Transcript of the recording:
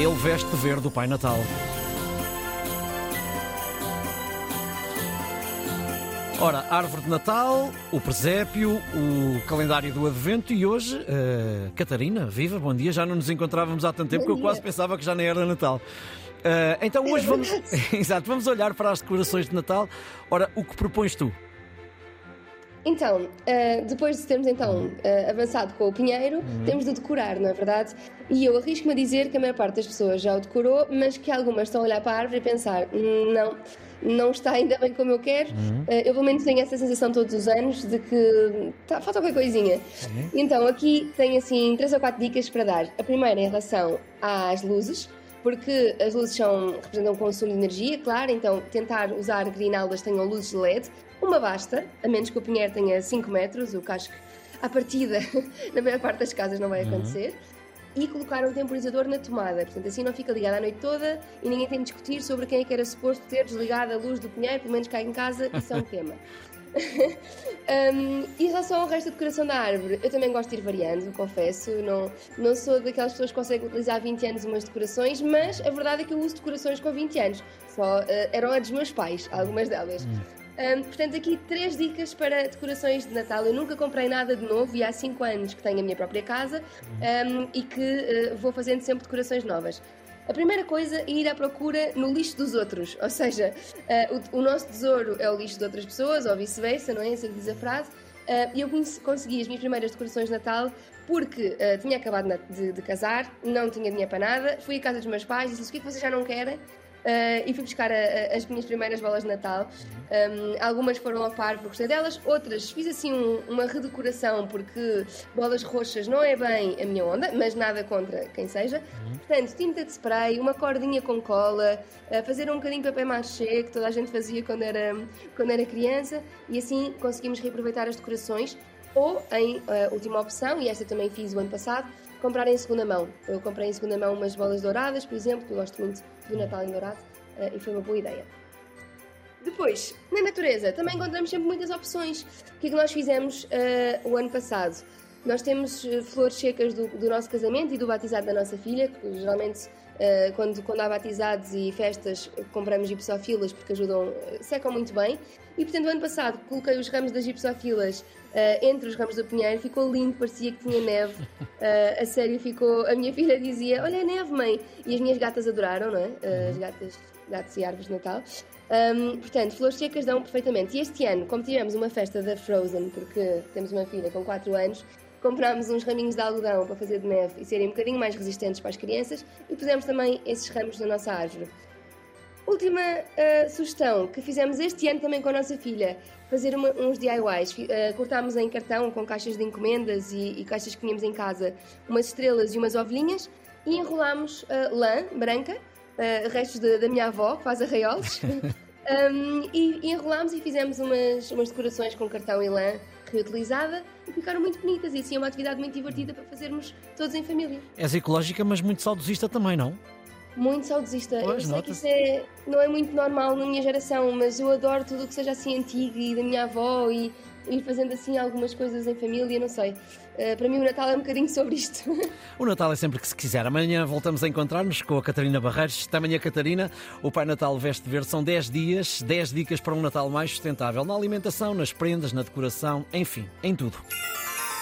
Ele veste verde o Pai Natal. Ora, árvore de Natal, o presépio, o calendário do Advento e hoje, uh, Catarina, viva, bom dia. Já não nos encontrávamos há tanto tempo que eu quase pensava que já nem era Natal. Uh, então hoje vamos, exato, vamos olhar para as decorações de Natal. Ora, o que propões tu? Então, uh, depois de termos então uh, avançado com o pinheiro, uhum. temos de decorar, não é verdade? E eu arrisco-me a dizer que a maior parte das pessoas já o decorou, mas que algumas estão a olhar para a árvore e pensar: hum, não, não está ainda bem como eu quero. Uhum. Uh, eu pelo menos tenho essa sensação todos os anos de que tá, falta qualquer coisinha. Uhum. Então aqui tenho assim três ou quatro dicas para dar. A primeira em relação às luzes porque as luzes são, representam consumo de energia, claro, então tentar usar grinaldas tenham luzes de LED. Uma basta, a menos que o pinheiro tenha 5 metros, o que acho que à partida, na maior parte das casas, não vai uhum. acontecer. Uhum. E colocar um temporizador na tomada, portanto assim não fica ligado a noite toda e ninguém tem de discutir sobre quem é que era suposto ter desligado a luz do pinheiro, pelo menos cá em casa, isso é um tema. um, em relação ao resto da decoração da árvore, eu também gosto de ir variando, confesso. Não, não sou daquelas pessoas que conseguem utilizar há 20 anos umas decorações, mas a verdade é que eu uso decorações com 20 anos. Só uh, eram a dos meus pais, algumas delas. Um, portanto, aqui três dicas para decorações de Natal. Eu nunca comprei nada de novo e há 5 anos que tenho a minha própria casa um, e que uh, vou fazendo sempre decorações novas. A primeira coisa é ir à procura no lixo dos outros, ou seja, uh, o, o, nosso tesouro é o lixo de outras pessoas, ou vice-versa, não é? Assim que diz a frase. Uh, e eu consegui as minhas primeiras decorações de Natal porque uh, tinha acabado de, de, casar, não tinha dinheiro para nada, fui à casa dos meus pais e disse: O que é que vocês já não querem? Uh, e fui buscar a, a, as minhas primeiras bolas de Natal. Um, algumas foram ao par porque gostei delas, outras fiz assim um, uma redecoração porque bolas roxas não é bem a minha onda, mas nada contra quem seja. Portanto, tinta de spray, uma cordinha com cola, uh, fazer um bocadinho de papel machê que toda a gente fazia quando era, quando era criança e assim conseguimos reaproveitar as decorações. Ou, em uh, última opção, e esta também fiz o ano passado, comprar em segunda mão. Eu comprei em segunda mão umas bolas douradas, por exemplo, que eu gosto muito do Natal em dourado uh, e foi uma boa ideia. Depois, na natureza, também encontramos sempre muitas opções. O que é que nós fizemos uh, o ano passado? Nós temos uh, flores secas do, do, nosso casamento e do batizado da nossa filha, que geralmente uh, quando, quando há batizados e festas compramos gipsofilas porque ajudam, secam muito bem. E portanto, o ano passado coloquei os ramos das gipsofilas Uh, entre os ramos do pinheiro, ficou lindo, parecia que tinha neve. Uh, a sério, ficou. A minha filha dizia: Olha, é neve, mãe. E as minhas gatas adoraram, não é? As gatas, gatos e árvores de Natal. Um, portanto, flores secas dão perfeitamente. E este ano, como tivemos uma festa da Frozen, porque temos uma filha com 4 anos, comprámos uns raminhos de algodão para fazer de neve e serem um bocadinho mais resistentes para as crianças e pusemos também esses ramos na nossa árvore. Última uh, sugestão que fizemos este ano também com a nossa filha, fazer uma, uns DIYs. Uh, cortámos em cartão com caixas de encomendas e, e, caixas que tínhamos em casa umas estrelas e umas ovelhinhas e enrolámos uh, lã branca, restos de, da minha avó, que faz arraiolos, um, e, e enrolámos e fizemos umas, umas decorações com cartão e lã reutilizada e ficaram muito bonitas. E assim é uma atividade muito divertida para fazermos todos em família. És ecológica, mas muito saudosista também, não? muito saudosista. Pois, eu sei que isso é, não é muito normal na minha geração, mas eu adoro tudo o que seja assim antigo e da minha avó e ir fazendo assim algumas coisas em família, não sei. Uh, para mim o Natal é um bocadinho sobre isto. O Natal é sempre que se quiser. Amanhã voltamos a encontrar-nos com a Catarina Barreiros. Até amanhã, Catarina. O Pai Natal Veste Verde são 10 dias, 10 dicas para um Natal mais sustentável na alimentação, nas prendas, na decoração, enfim, em tudo.